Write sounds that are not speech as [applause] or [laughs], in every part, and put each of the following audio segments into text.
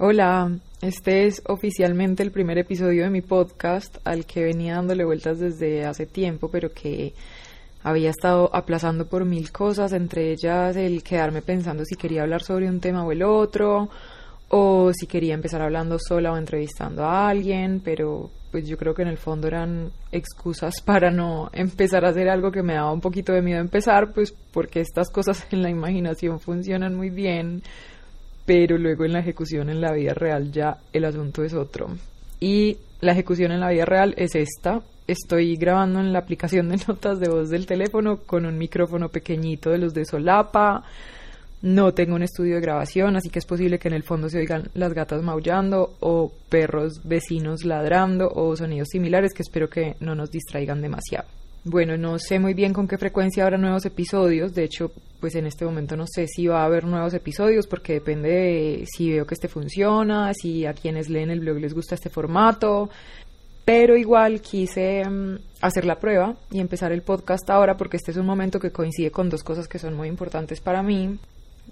Hola, este es oficialmente el primer episodio de mi podcast al que venía dándole vueltas desde hace tiempo, pero que había estado aplazando por mil cosas, entre ellas el quedarme pensando si quería hablar sobre un tema o el otro, o si quería empezar hablando sola o entrevistando a alguien, pero pues yo creo que en el fondo eran excusas [laughs] para no empezar a hacer algo que me daba un poquito de miedo empezar, pues porque estas cosas en la imaginación funcionan muy bien, pero luego en la ejecución en la vida real ya el asunto es otro. Y la ejecución en la vida real es esta. Estoy grabando en la aplicación de [laughs] notas de voz del teléfono con un micrófono pequeñito de los de solapa no tengo un estudio de grabación, así que es posible que en el fondo se oigan las gatas maullando o perros vecinos ladrando o sonidos similares que espero que no nos distraigan demasiado. Bueno, no sé muy bien con qué frecuencia habrá nuevos episodios, de hecho, pues en este momento no sé si va a haber nuevos episodios porque depende de si veo que este funciona, si a quienes leen el blog les gusta este formato, pero igual quise mm, hacer la prueba y empezar el podcast ahora porque este es un momento que coincide con dos cosas que son muy importantes para mí.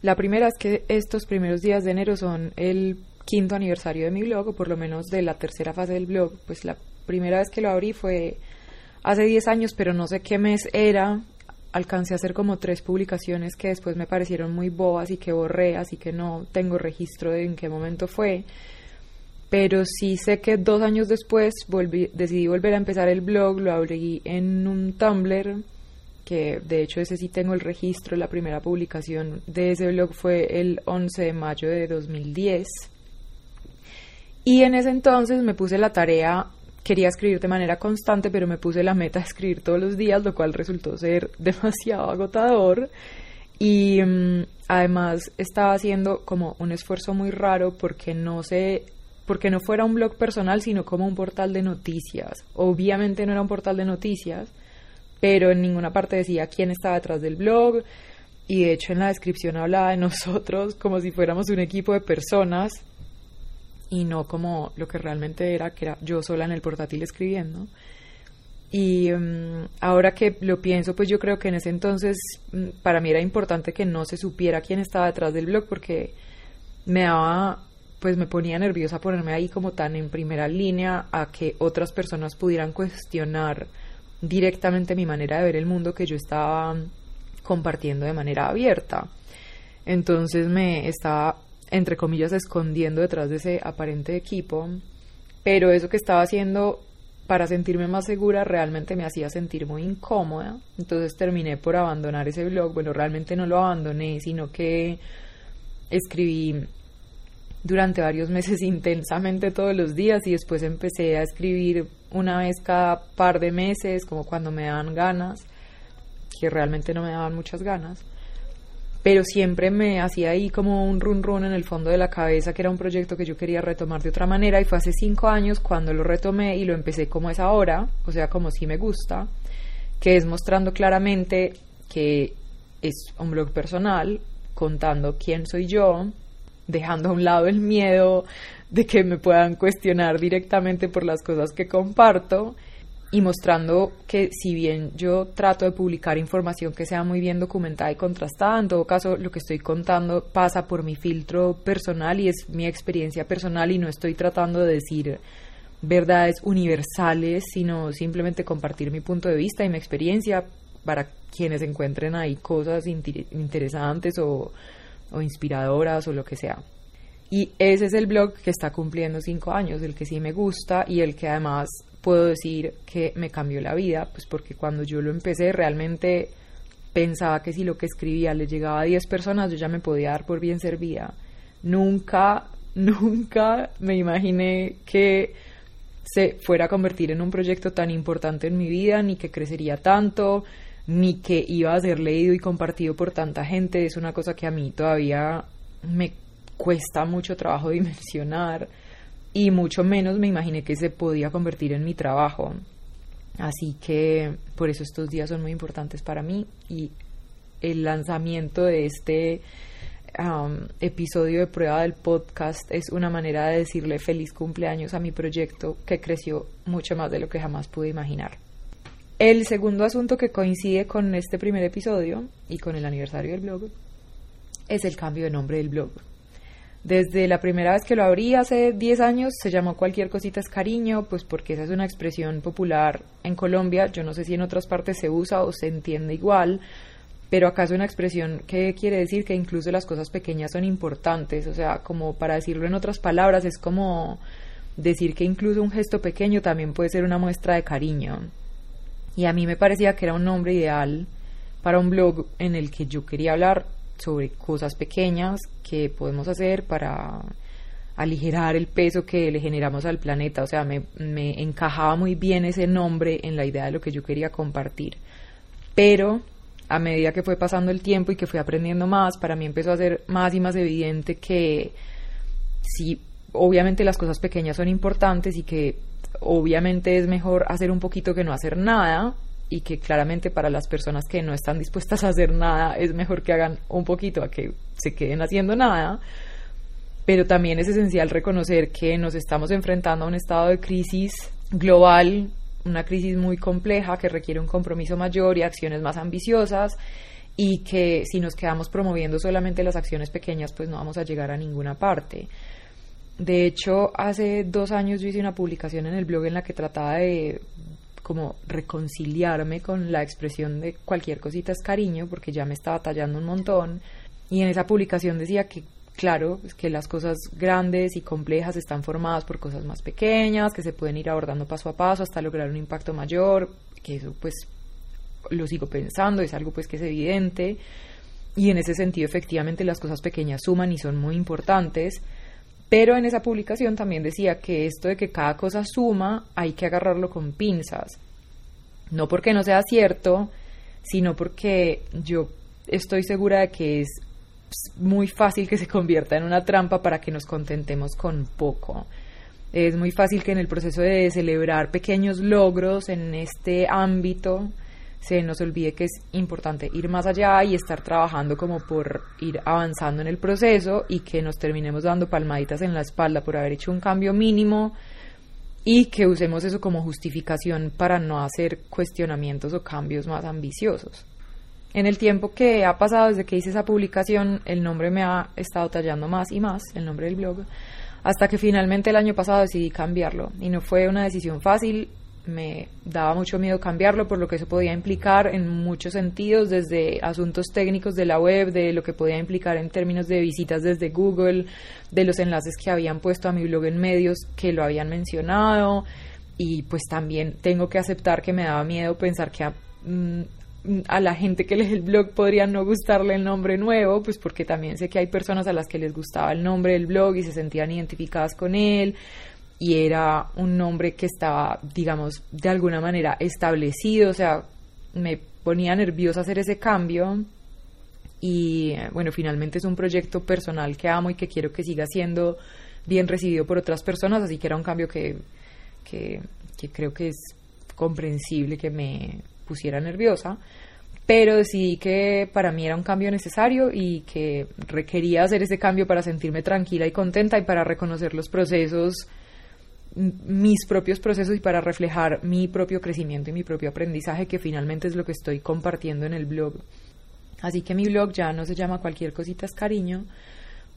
La primera es que estos primeros días de enero son el quinto aniversario de mi blog, o por lo menos de la tercera fase del blog. Pues la primera vez que lo abrí fue hace 10 años, pero no sé qué mes era. Alcancé a hacer como tres publicaciones que después me parecieron muy bobas y que borré, así que no tengo registro de en qué momento fue. Pero sí sé que dos años después decidí volver a empezar el blog, lo abrí en un Tumblr que de hecho ese sí tengo el registro, la primera publicación de ese blog fue el 11 de mayo de 2010. Y en ese entonces me puse la tarea, quería escribir de manera constante, pero me puse la meta de escribir todos los días, lo cual resultó ser [laughs] demasiado agotador. Y mm, además estaba haciendo como un esfuerzo muy raro porque no sé, porque no fuera un blog personal, sino como un portal de noticias. Obviamente no era un portal de noticias, pero en ninguna parte decía quién estaba detrás del blog y de hecho en la descripción hablaba de [laughs] nosotros como si fuéramos un equipo de personas y no como lo que realmente era, que era yo sola en el portátil escribiendo. Y mm, ahora que lo pienso, pues yo creo que en ese entonces mm, para mí era importante que no se supiera quién estaba detrás del blog porque me daba, pues me ponía nerviosa ponerme ahí como tan en primera línea a que otras personas pudieran cuestionar directamente mi manera de ver el mundo que yo estaba compartiendo de manera abierta. Entonces me estaba, entre comillas, escondiendo detrás de ese aparente equipo, pero eso que estaba haciendo para sentirme más segura realmente me hacía sentir muy incómoda. Entonces terminé por abandonar ese blog. Bueno, realmente no lo abandoné, sino que escribí durante varios meses [laughs] intensamente todos los días y después empecé a escribir una vez cada par de meses, como cuando me daban ganas, que realmente no me daban muchas ganas, pero siempre me hacía ahí como un run run en el fondo de la cabeza que era un proyecto que yo quería retomar de otra manera y fue hace cinco años cuando lo retomé y lo empecé como es ahora, o sea, como si me gusta, que es mostrando claramente que es un blog personal, contando quién soy yo, dejando a un lado el miedo de que me puedan cuestionar directamente por las cosas que comparto y mostrando que si bien yo trato de publicar información que sea muy bien documentada y contrastada, en todo caso lo que estoy contando pasa por mi filtro personal y es mi experiencia personal y no estoy tratando de decir verdades universales, sino simplemente compartir mi punto de vista y mi experiencia para quienes encuentren ahí cosas interesantes o, o inspiradoras o lo que sea. Y ese es el blog que está cumpliendo cinco años, el que sí me gusta y el que además puedo decir que me cambió la vida, pues porque cuando yo lo empecé realmente pensaba que si lo que escribía le llegaba a 10 personas yo ya me podía dar por bien servida. Nunca, [laughs] nunca me imaginé que se fuera a convertir en un proyecto tan importante en mi vida, ni que crecería tanto, ni que iba a ser leído y compartido por tanta gente. Es una cosa que a mí todavía me cuesta mucho trabajo [laughs] dimensionar y mucho menos me imaginé que se podía convertir en mi trabajo. Así que por eso estos días son muy importantes para mí y el lanzamiento de este um, episodio de prueba del podcast es una manera de decirle feliz cumpleaños a mi proyecto que creció mucho más de lo que jamás pude imaginar. El segundo asunto que coincide con este primer episodio y con el aniversario del blog es el cambio de nombre del blog. Desde la primera vez que lo abrí hace 10 años se llamó cualquier cosita es cariño, pues porque esa es una expresión popular en Colombia, yo no sé si en otras partes se usa o se entiende igual, pero acá es una expresión que quiere decir que incluso las cosas pequeñas son importantes, o sea, como para decirlo en otras palabras, es como decir que incluso un gesto pequeño también puede ser una muestra de cariño. Y a mí me parecía que era un nombre ideal para un blog en el que yo quería hablar sobre cosas pequeñas que podemos hacer para aligerar el peso que le generamos al planeta. O sea, me, me, encajaba muy bien ese nombre en la idea de lo que yo quería compartir. Pero a medida que fue pasando el tiempo y que fui aprendiendo más, para mí empezó a ser más y más evidente que si obviamente las cosas pequeñas son importantes y que obviamente es mejor hacer un poquito que no hacer nada, y que claramente para las personas que no están dispuestas a hacer nada es mejor que hagan un poquito a que se queden haciendo nada, pero también es esencial reconocer que nos estamos enfrentando a un estado de crisis global, una crisis muy compleja que requiere un compromiso mayor y acciones más ambiciosas y que si nos quedamos promoviendo solamente las acciones pequeñas pues no vamos a llegar a ninguna parte. De hecho, hace dos años yo hice una publicación en el blog en la que trataba de como reconciliarme con la expresión de cualquier cosita es cariño, porque ya me estaba tallando un montón. Y en esa publicación decía que, claro, que las cosas grandes y complejas están formadas por cosas más pequeñas, que se pueden ir abordando paso a paso hasta lograr un impacto mayor, que eso pues lo sigo pensando, es algo pues que es evidente. Y en ese sentido, efectivamente, las cosas pequeñas suman y son muy importantes pero en esa publicación también decía que esto de que cada cosa suma hay que agarrarlo con pinzas. No porque no sea cierto, sino porque yo estoy segura de que es muy fácil que se convierta en una trampa para que nos contentemos con poco. Es muy fácil que en el proceso de celebrar pequeños logros en este ámbito se nos olvide que es importante ir más allá y estar trabajando como por ir avanzando en el proceso y que nos terminemos dando palmaditas en la espalda por haber hecho un cambio mínimo y que usemos eso como justificación para no hacer cuestionamientos o cambios más ambiciosos. En el tiempo que ha pasado desde que hice esa publicación, el nombre me ha estado tallando más y más, el nombre del blog, hasta que finalmente el año pasado decidí cambiarlo. Y no fue una decisión fácil, me daba mucho miedo cambiarlo por lo que eso podía implicar en muchos sentidos, desde asuntos técnicos de la web, de lo que podía implicar en términos de visitas desde Google, de los enlaces que habían puesto a mi blog en medios que lo habían mencionado. Y pues también tengo que aceptar que me daba miedo pensar que a, mm, la gente que lee el blog podría no gustarle el nombre nuevo, pues porque también sé que hay personas a las que les gustaba el nombre del blog y se sentían identificadas con él y era un nombre que estaba, digamos, de alguna manera establecido, o sea, me ponía nerviosa hacer ese cambio. Y bueno, finalmente es un proyecto personal que amo y que quiero que siga siendo bien recibido por otras personas, así que era un cambio que, que, creo que es comprensible que me pusiera nerviosa, pero decidí que para mí era un cambio necesario y que requería hacer ese cambio para sentirme tranquila y contenta y para reconocer los procesos mis propios procesos y para reflejar mi propio crecimiento y mi propio aprendizaje, que finalmente es lo que estoy compartiendo en el blog. Así que mi blog ya no se llama cualquier cosita es cariño,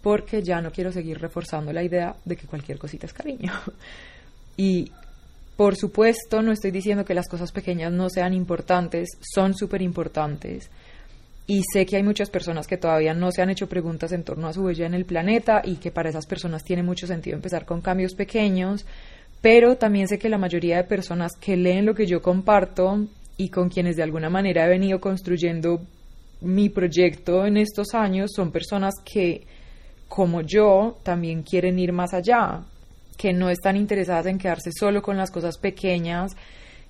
porque ya no quiero seguir reforzando la idea de que cualquier cosita es cariño. [laughs] Y por supuesto no estoy diciendo que las cosas pequeñas no sean importantes, son súper importantes y sé que hay muchas personas que todavía no se han hecho preguntas en torno a su huella en el planeta y que para esas personas tiene mucho sentido empezar con cambios pequeños, pero también sé que la mayoría de personas que leen lo que yo comparto y con quienes de alguna manera he venido construyendo mi proyecto en estos años son personas que, como yo, también quieren ir más allá, que no están interesadas en quedarse solo con las cosas pequeñas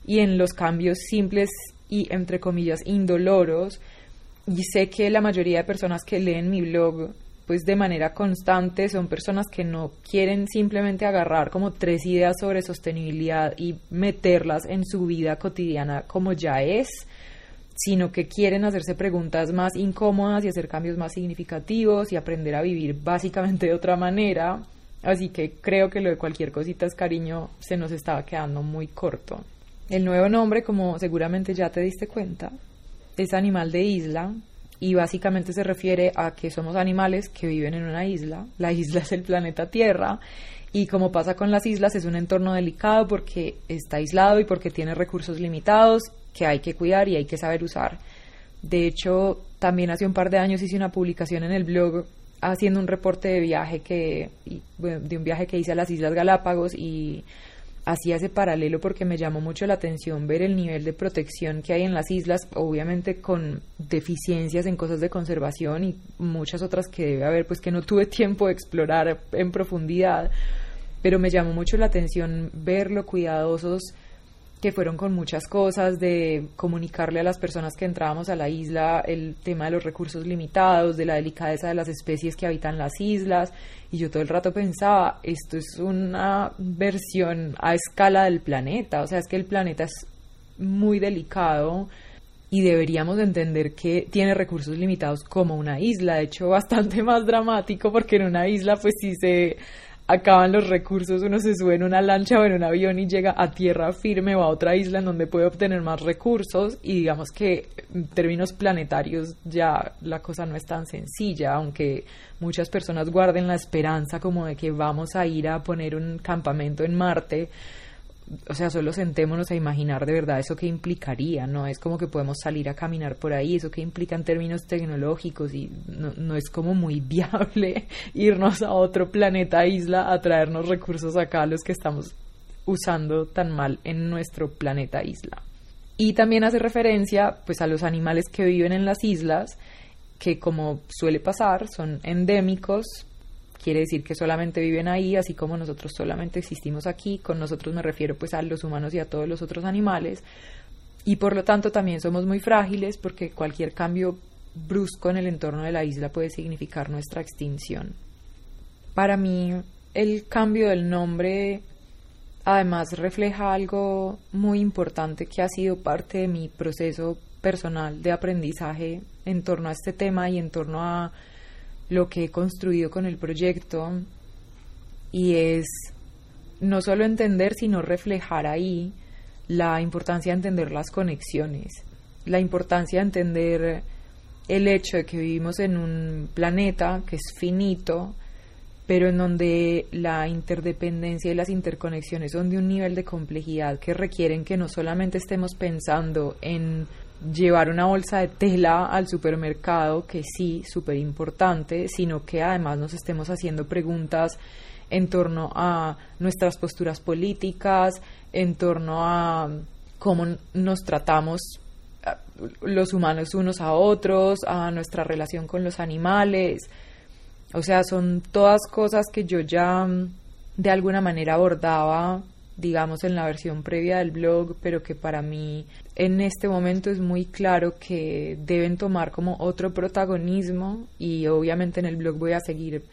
y en los cambios simples y, entre comillas, indoloros, y sé que la mayoría de personas que leen mi blog pues de manera constante son personas que no quieren simplemente agarrar como tres ideas sobre sostenibilidad y meterlas en su vida cotidiana como ya es, sino que quieren hacerse preguntas más incómodas y hacer cambios más significativos y aprender a vivir básicamente de otra manera. Así que creo que lo de cualquier cosita es cariño se nos estaba quedando muy corto. El nuevo nombre, como seguramente ya te diste cuenta, es animal de isla y básicamente se refiere a que somos animales que viven en una isla. La isla [laughs] es el planeta Tierra y como pasa con las islas es un entorno delicado porque está aislado y porque tiene recursos limitados que hay que cuidar y hay que saber usar. De hecho, también hace un par de años hice una publicación en el blog haciendo un reporte de viaje que de un viaje que hice a las Islas Galápagos y hacía ese paralelo porque me llamó mucho la atención ver el nivel de protección que hay en las islas, obviamente con deficiencias en cosas de conservación y muchas otras que debe haber, pues que no tuve [laughs] tiempo de explorar en profundidad, pero me llamó mucho la atención ver lo cuidadosos que fueron con muchas cosas, de comunicarle a las personas que entrábamos a la isla el tema de los recursos limitados, de la delicadeza de las especies que habitan las islas, y yo todo el rato pensaba, esto es una versión a escala del planeta, o sea, es que el planeta es muy delicado y deberíamos entender que tiene recursos limitados como una isla, de hecho bastante [laughs] más dramático porque en una isla pues sí se acaban los recursos, uno se sube en una lancha o en un avión y llega a tierra firme o a otra isla en donde puede obtener más recursos y digamos que en términos planetarios ya la cosa no es tan sencilla, aunque muchas personas guarden la esperanza como de que vamos a ir a poner un campamento en Marte o sea, solo sentémonos a imaginar de verdad eso que implicaría, no es como que podemos salir a caminar por ahí, eso que implica en términos tecnológicos y no, no es como muy [laughs] viable irnos a otro planeta, isla, a traernos recursos acá, los que estamos usando tan mal en nuestro planeta isla. Y también hace referencia pues a los animales que viven en las islas, que como suele pasar, son endémicos, quiere decir que solamente viven ahí, así como nosotros solamente existimos aquí, con nosotros me refiero pues a los humanos y a todos los otros animales, y por lo tanto también somos muy frágiles porque cualquier cambio brusco en el entorno de la isla puede significar nuestra extinción. Para mí el cambio del nombre además refleja algo muy importante que ha sido parte de mi proceso personal de aprendizaje en torno a este tema y en torno a lo que he construido con el proyecto y es no solo entender, sino reflejar ahí la importancia de entender las conexiones, la importancia de entender el hecho de que vivimos en un planeta que es finito, pero en donde la interdependencia y las interconexiones son de un nivel de complejidad que requieren que no solamente estemos pensando en llevar una bolsa de tela al supermercado, que sí, súper importante, sino que además nos estemos haciendo preguntas en torno a nuestras posturas políticas, en torno a cómo nos tratamos los humanos unos a otros, a nuestra relación con los animales. O sea, son todas cosas que yo ya de alguna manera abordaba digamos, en la versión previa del blog, pero que para mí en este momento es muy claro que deben tomar como otro protagonismo y obviamente en el blog voy a seguir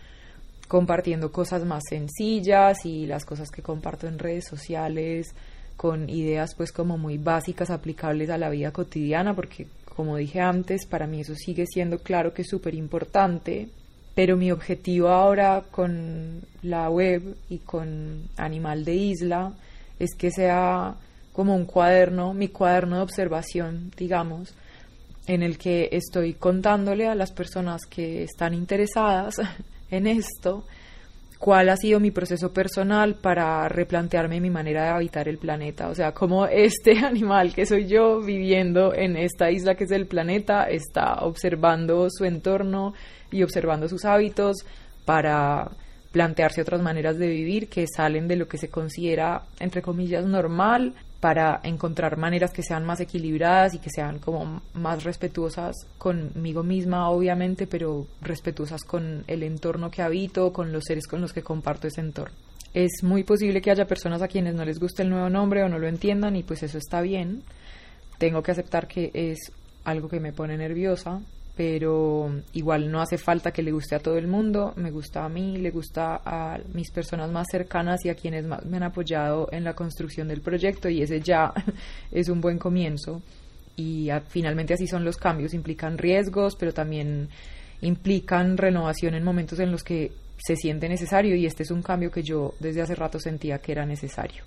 compartiendo cosas más sencillas y las cosas que comparto en redes sociales con ideas pues como muy básicas aplicables a la vida cotidiana porque como dije antes para mí eso sigue siendo claro que es súper importante pero mi objetivo ahora con la web y con Animal de Isla es que sea como un cuaderno, mi cuaderno de observación, digamos, en el que estoy contándole a las personas que están interesadas [laughs] en esto cuál ha sido mi proceso personal para replantearme mi manera de habitar el planeta. O sea, cómo este [laughs] animal que soy yo viviendo en esta isla que es el planeta está observando su entorno y observando sus hábitos para plantearse otras maneras de vivir que salen de lo que se considera, entre comillas, normal, para encontrar maneras que sean más equilibradas y que sean como más respetuosas conmigo misma, obviamente, pero respetuosas con el entorno que habito, con los seres con los que comparto ese entorno. Es muy posible que haya personas a quienes no les guste el nuevo nombre o no lo entiendan y pues eso está bien. Tengo que aceptar que es algo que me pone nerviosa, pero igual no hace falta que le guste a todo el mundo, me gusta a mí, le gusta a mis personas más cercanas y a quienes más me han apoyado en la construcción del proyecto y ese ya [laughs] es un buen comienzo y finalmente así son los cambios, implican riesgos, pero también implican renovación en momentos en los que se siente necesario y este es un cambio que yo desde hace rato sentía que era necesario.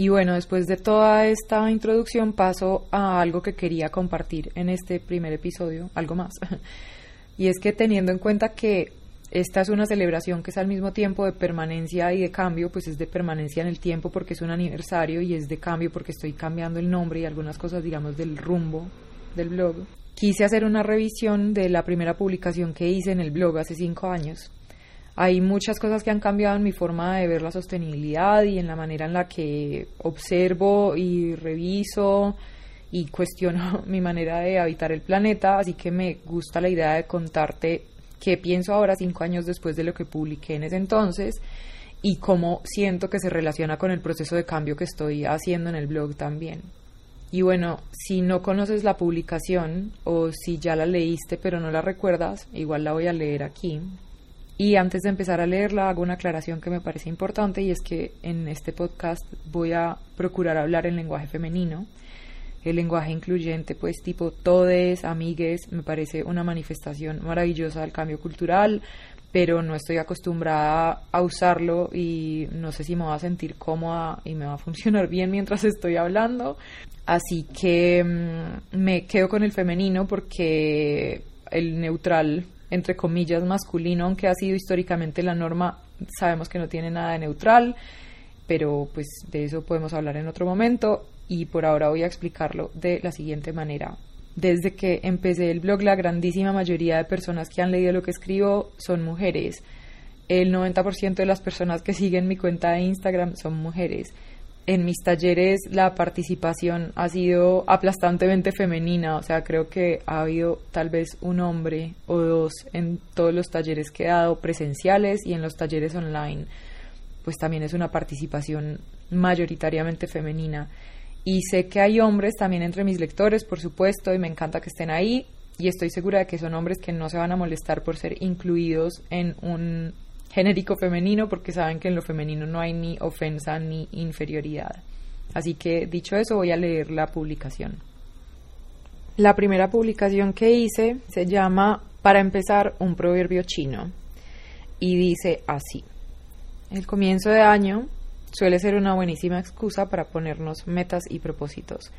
Y bueno, después de toda esta introducción paso a algo que quería compartir en este primer episodio, algo más. [laughs] y es que teniendo en cuenta que esta es una celebración que es al mismo tiempo de permanencia y de cambio, pues es de permanencia en el tiempo porque es un aniversario y es de cambio porque estoy cambiando el nombre y algunas cosas, digamos, del rumbo del blog. Quise hacer una revisión de la primera publicación que hice en el blog hace cinco años hay muchas cosas que han cambiado en mi forma de ver la sostenibilidad y en la manera en la que observo y reviso y cuestiono [laughs] mi manera de habitar el planeta, así que me gusta la idea de contarte qué pienso ahora, cinco años después de lo que publiqué en ese entonces, y cómo siento que se relaciona con el proceso de cambio que estoy haciendo en el blog también. Y bueno, si no conoces la publicación o si ya la leíste pero no la recuerdas, igual la voy a leer aquí. Y antes de empezar a leerla, hago una aclaración que me parece importante y es que en este podcast voy a procurar hablar en lenguaje femenino. El lenguaje incluyente, pues tipo todes, amigues, me parece una manifestación maravillosa del cambio cultural, pero no estoy acostumbrada a usarlo y no sé si me va a sentir cómoda y me va a funcionar [laughs] bien mientras estoy hablando. Así que mm, me quedo con el femenino porque el neutral entre comillas, masculino, aunque ha sido históricamente la norma, sabemos que no tiene nada de neutral, pero pues de eso podemos hablar en otro momento y por ahora voy a explicarlo de la siguiente manera. Desde que empecé el blog, la grandísima mayoría de personas que han leído lo que escribo son mujeres. El 90% de las personas que siguen mi cuenta de Instagram son mujeres en mis talleres la participación ha sido aplastantemente femenina, o sea, creo que ha habido tal vez un hombre o dos en todos los talleres que he dado presenciales y en los talleres online, pues también es una participación mayoritariamente femenina. Y sé que hay hombres también entre mis lectores, por supuesto, y me encanta que estén ahí, y estoy segura de que son hombres que no se van a molestar por ser incluidos en un genérico femenino porque saben que en lo femenino no hay ni ofensa ni inferioridad. Así que dicho eso voy a leer la publicación. La primera publicación que hice se llama Para empezar un proverbio chino y dice así. El comienzo de año suele ser una buenísima excusa para ponernos metas y propósitos.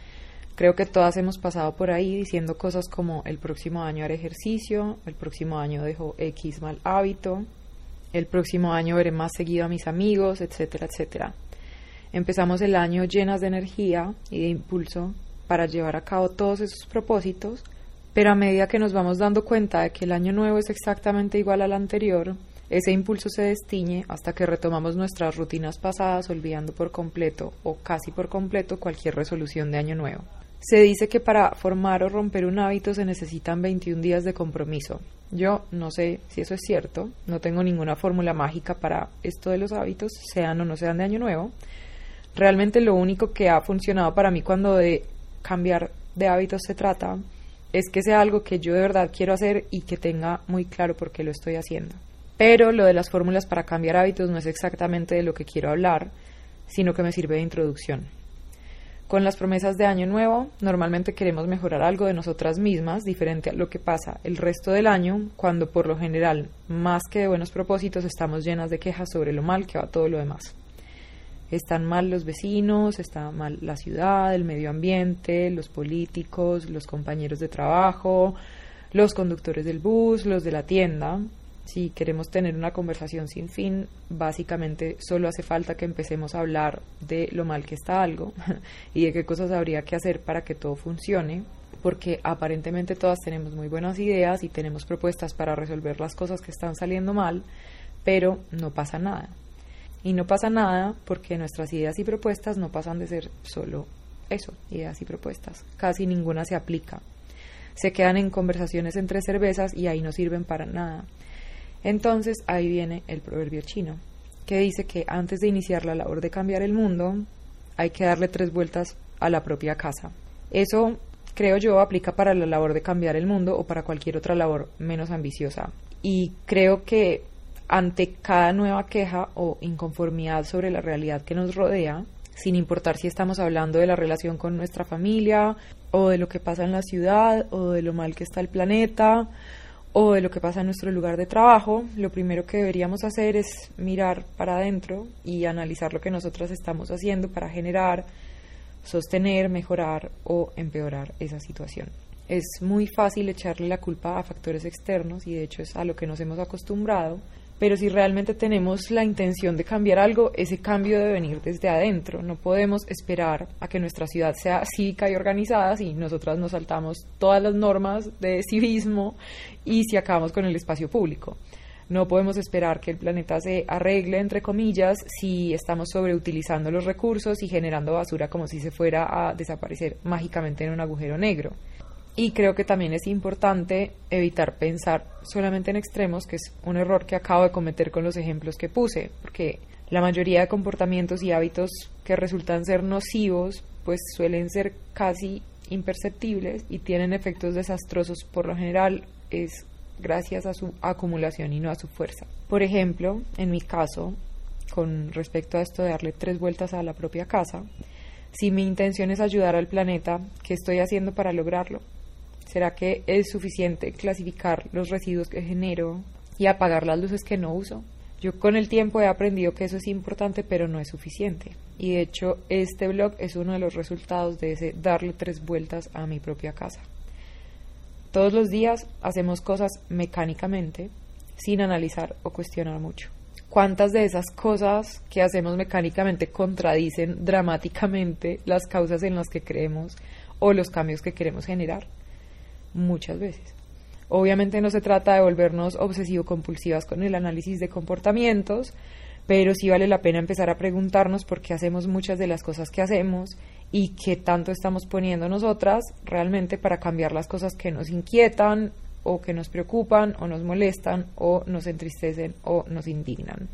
Creo que todas hemos pasado por ahí diciendo cosas como el próximo año haré ejercicio, el próximo año dejo X mal hábito, el próximo año veré más seguido a mis amigos, etcétera, etcétera. Empezamos el año llenas de energía y de impulso para llevar a cabo todos esos propósitos, pero a medida que nos vamos dando cuenta de que el año nuevo es exactamente igual al anterior, ese impulso se destiñe hasta que retomamos nuestras rutinas pasadas olvidando por completo o casi por completo cualquier resolución de año nuevo. Se dice que para formar o romper un hábito se necesitan 21 días de compromiso. Yo no sé si eso es cierto, no tengo ninguna fórmula mágica para esto de los hábitos, sean o no sean de año nuevo. Realmente lo único que ha funcionado para mí cuando de cambiar de hábitos se trata es que sea algo que yo de verdad quiero hacer y que tenga muy claro por qué lo estoy haciendo. Pero lo de las fórmulas para cambiar hábitos no es exactamente de lo que quiero hablar, sino que me sirve de introducción. Con las promesas de año nuevo, normalmente queremos mejorar algo de nosotras mismas, diferente a lo que pasa el resto del año, cuando por lo general, más que de buenos propósitos, estamos llenas de quejas sobre lo mal que va todo lo demás. Están mal los vecinos, está mal la ciudad, el medio ambiente, los políticos, los compañeros de trabajo, los conductores del bus, los de la tienda, si queremos tener una conversación sin fin, básicamente solo hace falta que empecemos a hablar de lo mal que está algo [laughs] y de qué cosas habría que hacer para que todo funcione, porque aparentemente todas tenemos muy buenas ideas y tenemos propuestas para resolver las cosas que están saliendo mal, pero no pasa nada. Y no pasa nada porque nuestras ideas y propuestas no pasan de ser solo eso, ideas y propuestas. Casi ninguna se aplica. Se quedan en conversaciones entre cervezas y ahí no sirven para nada. Entonces ahí viene el proverbio chino, que dice que antes de iniciar la labor de cambiar el mundo, hay que darle tres vueltas a la propia casa. Eso, creo yo, aplica para la labor de cambiar el mundo o para cualquier otra labor menos ambiciosa. Y creo que ante cada nueva queja o inconformidad sobre la realidad que nos rodea, sin importar si estamos hablando de la relación con nuestra familia, o de lo que pasa en la ciudad, o de lo mal que está el planeta, o de lo que pasa en nuestro lugar de trabajo, lo primero que deberíamos hacer es mirar para adentro y analizar lo que nosotras estamos haciendo para generar, sostener, mejorar o empeorar esa situación. Es muy fácil echarle la culpa a factores externos y de hecho es a lo que nos hemos acostumbrado, pero si realmente tenemos la intención de cambiar algo, ese cambio debe venir desde adentro. No podemos esperar a que nuestra ciudad sea cívica y organizada si nosotras nos saltamos todas las normas de civismo y si acabamos con el espacio público. No podemos esperar que el planeta se arregle, entre comillas, si estamos sobreutilizando los recursos y generando basura como si se fuera a desaparecer mágicamente en un agujero negro. Y creo que también es importante evitar pensar solamente en extremos, que es un error que acabo de cometer con los ejemplos que puse, porque la mayoría de comportamientos y hábitos que resultan ser nocivos, pues suelen ser casi imperceptibles y tienen efectos desastrosos. Por lo general es gracias a su acumulación y no a su fuerza. Por ejemplo, en mi caso, con respecto a esto de darle tres vueltas a la propia casa, si mi intención es ayudar al planeta, ¿qué estoy haciendo para lograrlo? ¿Será que es suficiente clasificar los residuos que genero y apagar las luces que no uso? Yo con el tiempo he aprendido que eso es importante, pero no es suficiente. Y de hecho, este blog es uno de los resultados de ese darle tres vueltas a mi propia casa. Todos los días hacemos cosas mecánicamente, sin analizar o cuestionar mucho. ¿Cuántas de esas cosas que hacemos mecánicamente contradicen dramáticamente las causas en las que creemos o los cambios que queremos generar? Muchas veces. Obviamente no se trata de volvernos obsesivo-compulsivas con el análisis de comportamientos, pero sí vale la pena empezar a preguntarnos por qué hacemos muchas de las cosas que hacemos y qué tanto estamos poniendo nosotras realmente para cambiar las cosas que nos inquietan o que nos preocupan o nos molestan o nos entristecen o nos indignan.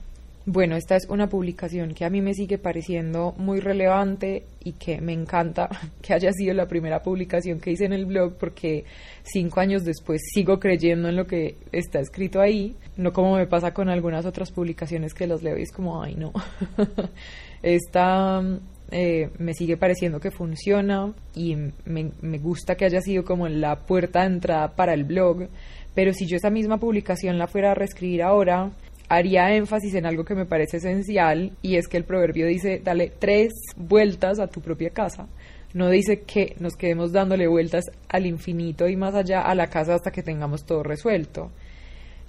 Bueno, esta es una publicación que a mí me sigue pareciendo muy relevante y que me encanta [laughs] que haya sido la primera publicación que hice en el blog porque cinco años después sigo creyendo en lo que está escrito ahí, no como me pasa con algunas otras publicaciones que las leo y es como, ay no, [laughs] esta eh, me sigue pareciendo que funciona y me, me gusta que haya sido como la puerta de entrada para el blog, pero si yo esa misma publicación la fuera a reescribir ahora, haría énfasis en algo que me parece esencial y es que el proverbio dice, dale tres vueltas a tu propia casa. No dice que nos quedemos dándole vueltas al infinito y más allá a la casa hasta que tengamos todo resuelto.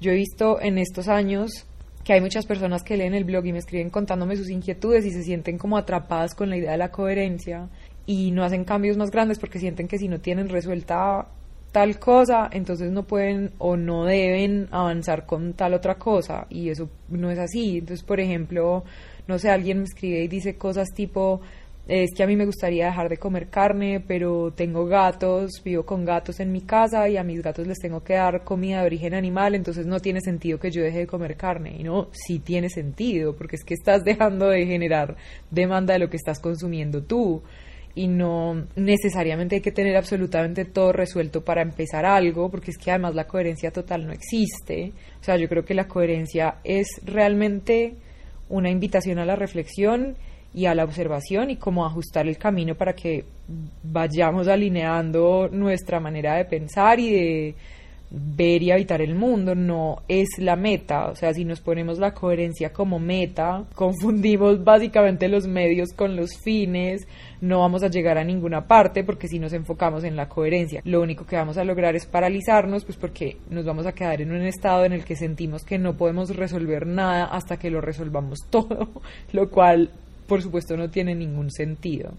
Yo he visto en estos años que hay muchas personas que leen el blog y me escriben contándome sus inquietudes y se sienten como atrapadas con la idea de la coherencia y no hacen cambios más grandes porque sienten que si no tienen resuelta tal cosa, entonces no pueden o no deben avanzar con tal otra cosa y eso no es así. Entonces, por ejemplo, no sé, alguien me escribe y dice cosas tipo, es que a mí me gustaría dejar de comer carne, pero tengo gatos, vivo con gatos en mi casa y a mis gatos les tengo que dar comida de origen animal, entonces no tiene sentido que yo deje de comer carne. Y no, sí tiene sentido, porque es que estás dejando de generar demanda de lo que estás consumiendo tú y no necesariamente hay que tener absolutamente todo resuelto para empezar algo, porque es que además la coherencia total no existe. O sea, yo creo que la coherencia es realmente una invitación a la reflexión y a la observación y cómo ajustar el camino para que vayamos alineando nuestra manera de pensar y de ver y habitar el mundo, no es la meta. O sea, si nos ponemos la coherencia como meta, [laughs] confundimos básicamente los medios con los fines, no vamos a llegar a ninguna parte porque si nos enfocamos en la coherencia, lo único que vamos a lograr es paralizarnos, pues porque nos vamos a quedar en un estado en el que sentimos que no podemos resolver nada hasta que lo resolvamos [laughs] todo, lo cual por supuesto no tiene ningún sentido.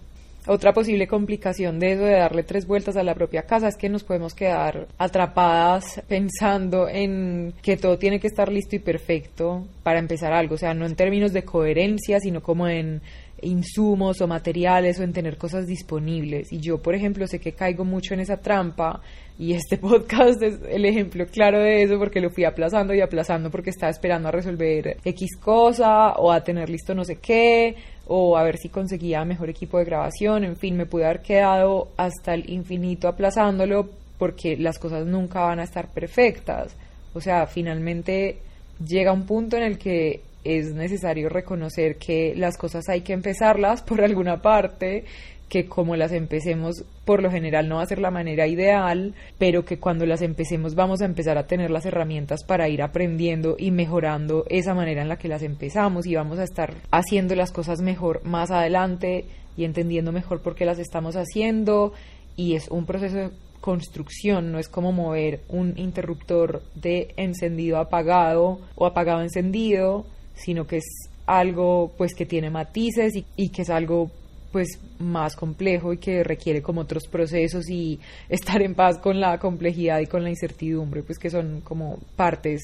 Otra posible complicación de eso de darle tres vueltas a la propia casa es que nos podemos quedar atrapadas pensando en que todo tiene que estar listo y perfecto para empezar algo, o sea, no en términos de coherencia, sino como en insumos o materiales o en tener cosas disponibles. Y yo, por ejemplo, sé que caigo mucho en esa trampa y este [laughs] podcast es el ejemplo claro de eso porque lo fui aplazando y aplazando porque estaba esperando a resolver X cosa o a tener listo no sé qué o a ver si conseguía mejor equipo de grabación. En fin, me pude haber quedado hasta el infinito aplazándolo porque las cosas nunca van a estar perfectas. O sea, finalmente llega un punto en el que es necesario reconocer que las cosas hay que empezarlas [laughs] por alguna parte, que como las empecemos, por lo general no va a ser la manera ideal, pero que cuando las empecemos vamos a empezar a tener las herramientas para ir aprendiendo y mejorando esa manera en la que las empezamos y vamos a estar haciendo las cosas mejor más adelante y entendiendo mejor por qué las estamos haciendo. Y es un proceso de construcción, no es como mover un interruptor de encendido apagado o apagado encendido, sino que es algo pues que tiene matices y que es algo pues más complejo y que requiere como otros procesos y [laughs] estar en paz con la complejidad y con la incertidumbre, pues que son como partes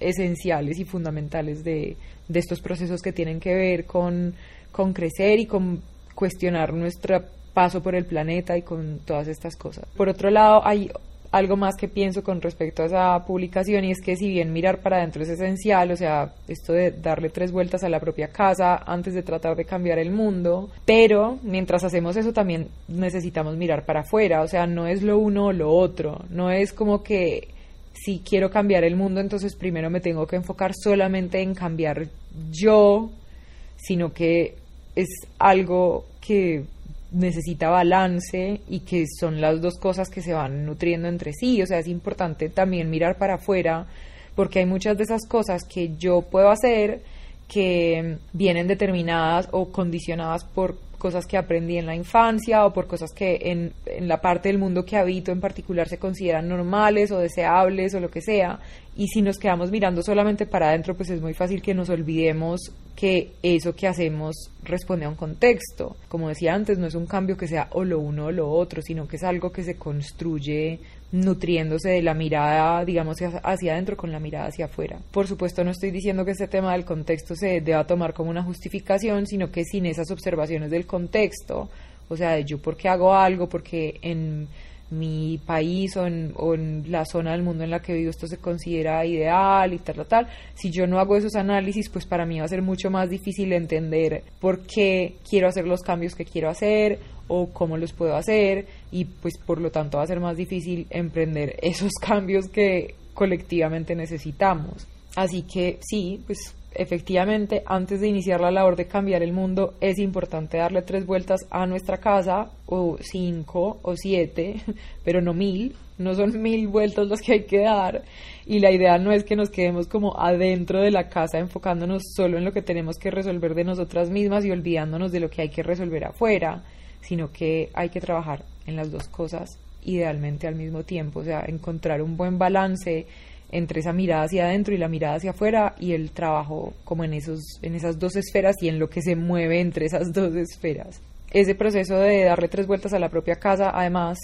esenciales y fundamentales de, de estos procesos que tienen que ver con, con crecer y con cuestionar nuestro paso por el planeta y con todas estas cosas. Por otro lado, hay algo más que pienso con respecto a esa publicación y es que si bien mirar para adentro es esencial, o sea, esto de darle tres vueltas a la propia casa antes de tratar de cambiar el mundo, pero mientras hacemos eso también necesitamos mirar para afuera, o sea, no es lo uno o lo otro, no es como que si quiero cambiar el mundo, entonces primero me tengo que enfocar solamente en cambiar yo, sino que es algo que necesita balance y que son las dos cosas que se van nutriendo entre sí. O sea, es importante también mirar para afuera porque hay muchas de esas cosas que yo puedo hacer que vienen determinadas o condicionadas por cosas que aprendí en la infancia o por cosas que en, en, la parte del mundo que habito en particular se consideran normales o deseables o lo que sea. Y si nos quedamos mirando solamente para adentro, pues es muy fácil que nos olvidemos que eso que hacemos responde a un contexto. Como decía antes, no es un cambio que sea o lo uno o lo otro, sino que es algo que se construye nutriéndose de la mirada, digamos, hacia adentro con la mirada hacia afuera. Por supuesto, no estoy diciendo que este tema del contexto se deba tomar como una justificación, sino que sin esas observaciones del contexto, o sea, de yo por qué hago algo, porque en mi país o en, la zona del mundo en la que vivo esto se considera ideal y tal, tal, tal. Si yo no hago esos análisis, pues para mí va a ser mucho más difícil entender por qué quiero hacer los cambios que quiero hacer o cómo los puedo hacer y pues por lo tanto va a ser más difícil emprender [laughs] esos cambios que colectivamente necesitamos. Así que sí, pues efectivamente, antes de iniciar la labor de cambiar el mundo, es importante darle tres vueltas a nuestra casa, o cinco, o siete, [laughs] pero no mil. No son [laughs] mil vueltas las que hay que dar. Y la idea no es que nos quedemos como adentro de la casa enfocándonos solo en lo que tenemos que resolver de nosotras mismas y olvidándonos de lo que hay que resolver afuera, sino que hay que trabajar en las dos cosas idealmente al mismo tiempo, o sea, encontrar un buen balance entre esa mirada hacia adentro y la mirada hacia afuera y el trabajo como en esos en esas dos esferas y en lo que se mueve entre esas dos esferas. Ese proceso de darle tres vueltas a la propia casa, además,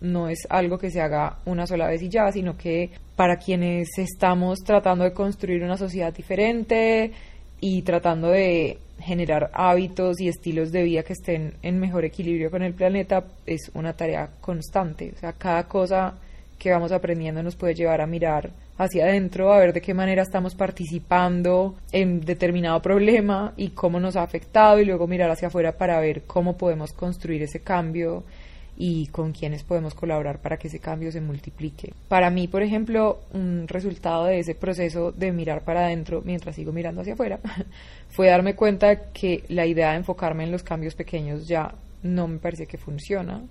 no es algo que se haga una sola vez y ya, sino que para quienes estamos tratando de construir una sociedad diferente y tratando de generar hábitos y estilos de vida que estén en mejor equilibrio con el planeta, es una tarea constante. O sea, cada cosa que vamos aprendiendo nos puede llevar a mirar hacia adentro, a ver de qué manera estamos participando en determinado problema y cómo nos ha afectado y luego mirar hacia afuera para ver cómo podemos construir ese cambio y con quienes podemos colaborar para que ese cambio se multiplique. Para mí, por ejemplo, un resultado de ese proceso de mirar para adentro mientras sigo mirando hacia afuera [laughs] fue darme cuenta que la idea de enfocarme en los cambios pequeños ya no me parece que funciona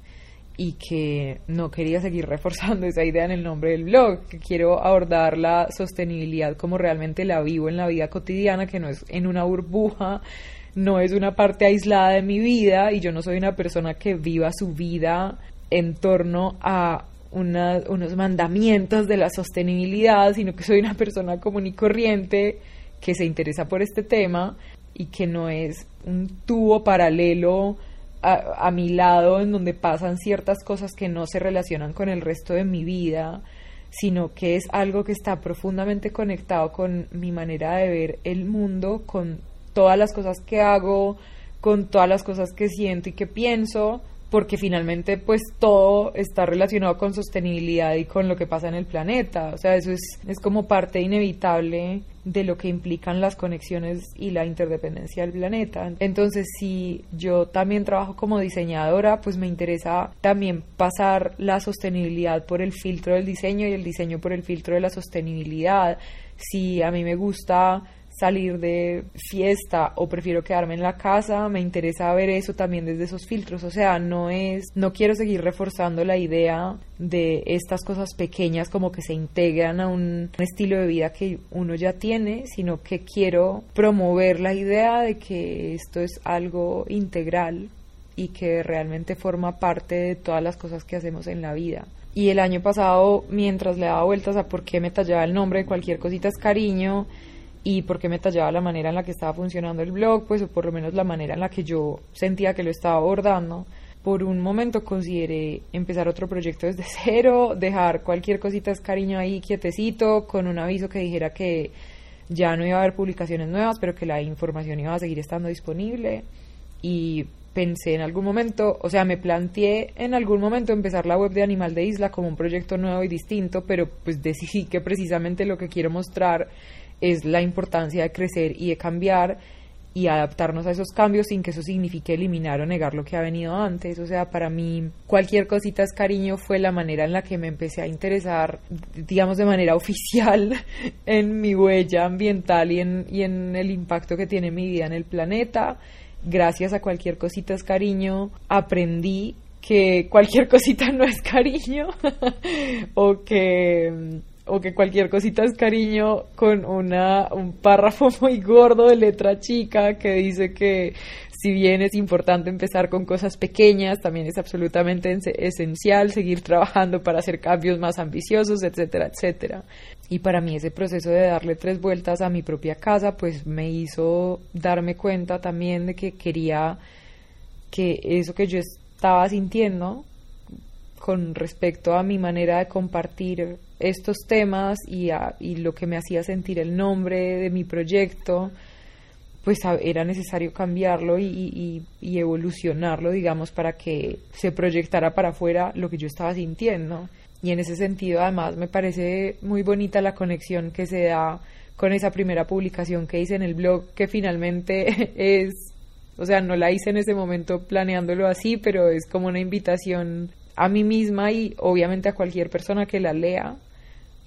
y que no quería seguir [laughs] reforzando esa idea en el nombre del blog, que quiero abordar la sostenibilidad como realmente la vivo en la vida cotidiana, que no es en una burbuja, no es una parte aislada de mi vida y yo no soy una persona que viva su vida en torno a unos mandamientos de la sostenibilidad, sino que soy una persona común y corriente que se interesa por este tema y que no es un tubo paralelo a, mi lado en donde pasan ciertas cosas que no se relacionan con el resto de mi vida, sino que es algo que está profundamente conectado con mi manera de ver el mundo, con todas las cosas que hago, con todas las cosas que siento y que pienso, porque finalmente pues todo está relacionado con sostenibilidad y con lo que pasa en el planeta. O sea, eso es, es como parte inevitable de lo que implican las conexiones y la interdependencia del planeta. Entonces, si yo también trabajo como diseñadora, pues me interesa también pasar la sostenibilidad por el filtro del diseño y el diseño por el filtro de la sostenibilidad. Si a mí me gusta salir de fiesta o prefiero quedarme en la casa, me interesa ver eso también desde esos filtros, o sea, no es, no quiero seguir reforzando la idea de estas cosas pequeñas como que se integran a un estilo de vida que uno ya tiene, sino que quiero promover la idea de que esto es algo integral y que realmente forma parte de todas las cosas que hacemos en la vida. Y el año pasado, mientras le daba vueltas a por qué me tallaba el nombre de cualquier cosita es cariño y por qué me tallaba la manera en la que estaba funcionando el blog, pues o por lo menos la manera en la que yo sentía que lo estaba abordando, por un momento consideré empezar otro proyecto desde [laughs] cero, dejar cualquier cosita es cariño ahí quietecito, con un aviso que dijera que ya no iba a haber publicaciones nuevas, pero que la información iba a seguir estando disponible. Y pensé en algún momento, o sea, me planteé en algún momento empezar la web de Animal de Isla como un proyecto nuevo y distinto, pero pues [laughs] decidí que precisamente lo que quiero mostrar es la importancia de crecer y de cambiar y adaptarnos a esos cambios sin que eso signifique eliminar o negar lo que ha venido antes. O sea, para mí cualquier cosita es cariño fue la manera en la que me empecé a interesar, digamos, de manera [laughs] oficial en mi huella ambiental y en, y en el impacto que tiene mi vida en el planeta gracias a cualquier cosita es cariño, aprendí que cualquier [laughs] cosita no es cariño [laughs] o que o que cualquier cosita es cariño con una un párrafo [laughs] muy gordo de letra chica que dice que si bien es importante empezar con cosas pequeñas, también es absolutamente esencial seguir trabajando para hacer cambios más ambiciosos, etcétera, etcétera. Y para mí ese proceso de darle tres vueltas a mi propia casa, pues me hizo darme cuenta también de que quería que eso que yo estaba sintiendo con respecto a mi manera de compartir estos temas y, y lo que me hacía sentir el nombre de mi proyecto, pues era necesario cambiarlo y, evolucionarlo, digamos, para que se proyectara para afuera lo que yo estaba sintiendo. Y en ese sentido, además, me parece muy bonita la conexión que se da con esa primera publicación que hice en el blog, que finalmente [laughs] es, o sea, no la hice en ese momento planeándolo así, pero es como una invitación a mí misma y obviamente a cualquier persona que la lea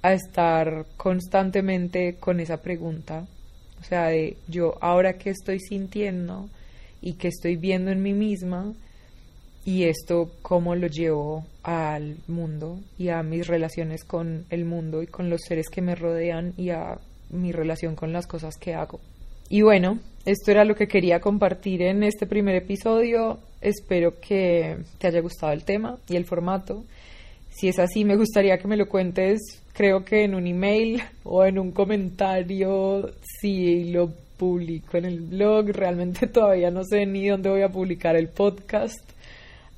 a estar constantemente con esa pregunta o sea, de yo ahora qué estoy sintiendo y qué estoy viendo en mí misma y esto cómo lo llevo al mundo y a mis relaciones con el mundo y con los seres que me rodean y a mi relación con las cosas que hago. Y bueno, esto era lo que quería compartir en este primer episodio. Espero que te haya gustado el tema y el formato. Si es así, me gustaría que me lo cuentes, creo que en un email [laughs] o en un comentario, si lo publico en el blog. Realmente [laughs] todavía no sé ni dónde voy a publicar el podcast.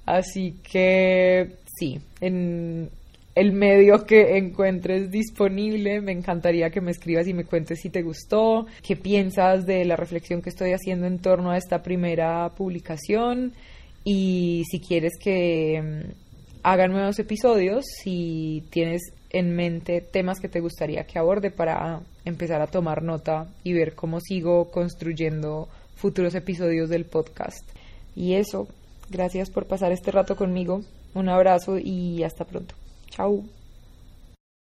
Así que sí, en el medio que encuentres disponible, me encantaría que me escribas y me cuentes si te gustó, qué piensas de la reflexión que estoy haciendo en torno a esta primera publicación y si quieres que haga nuevos episodios si tienes en mente temas que te gustaría que aborde para empezar a tomar nota y ver cómo sigo construyendo futuros episodios del podcast. Y eso, gracias por pasar este rato conmigo. Un abrazo y hasta pronto. Chao.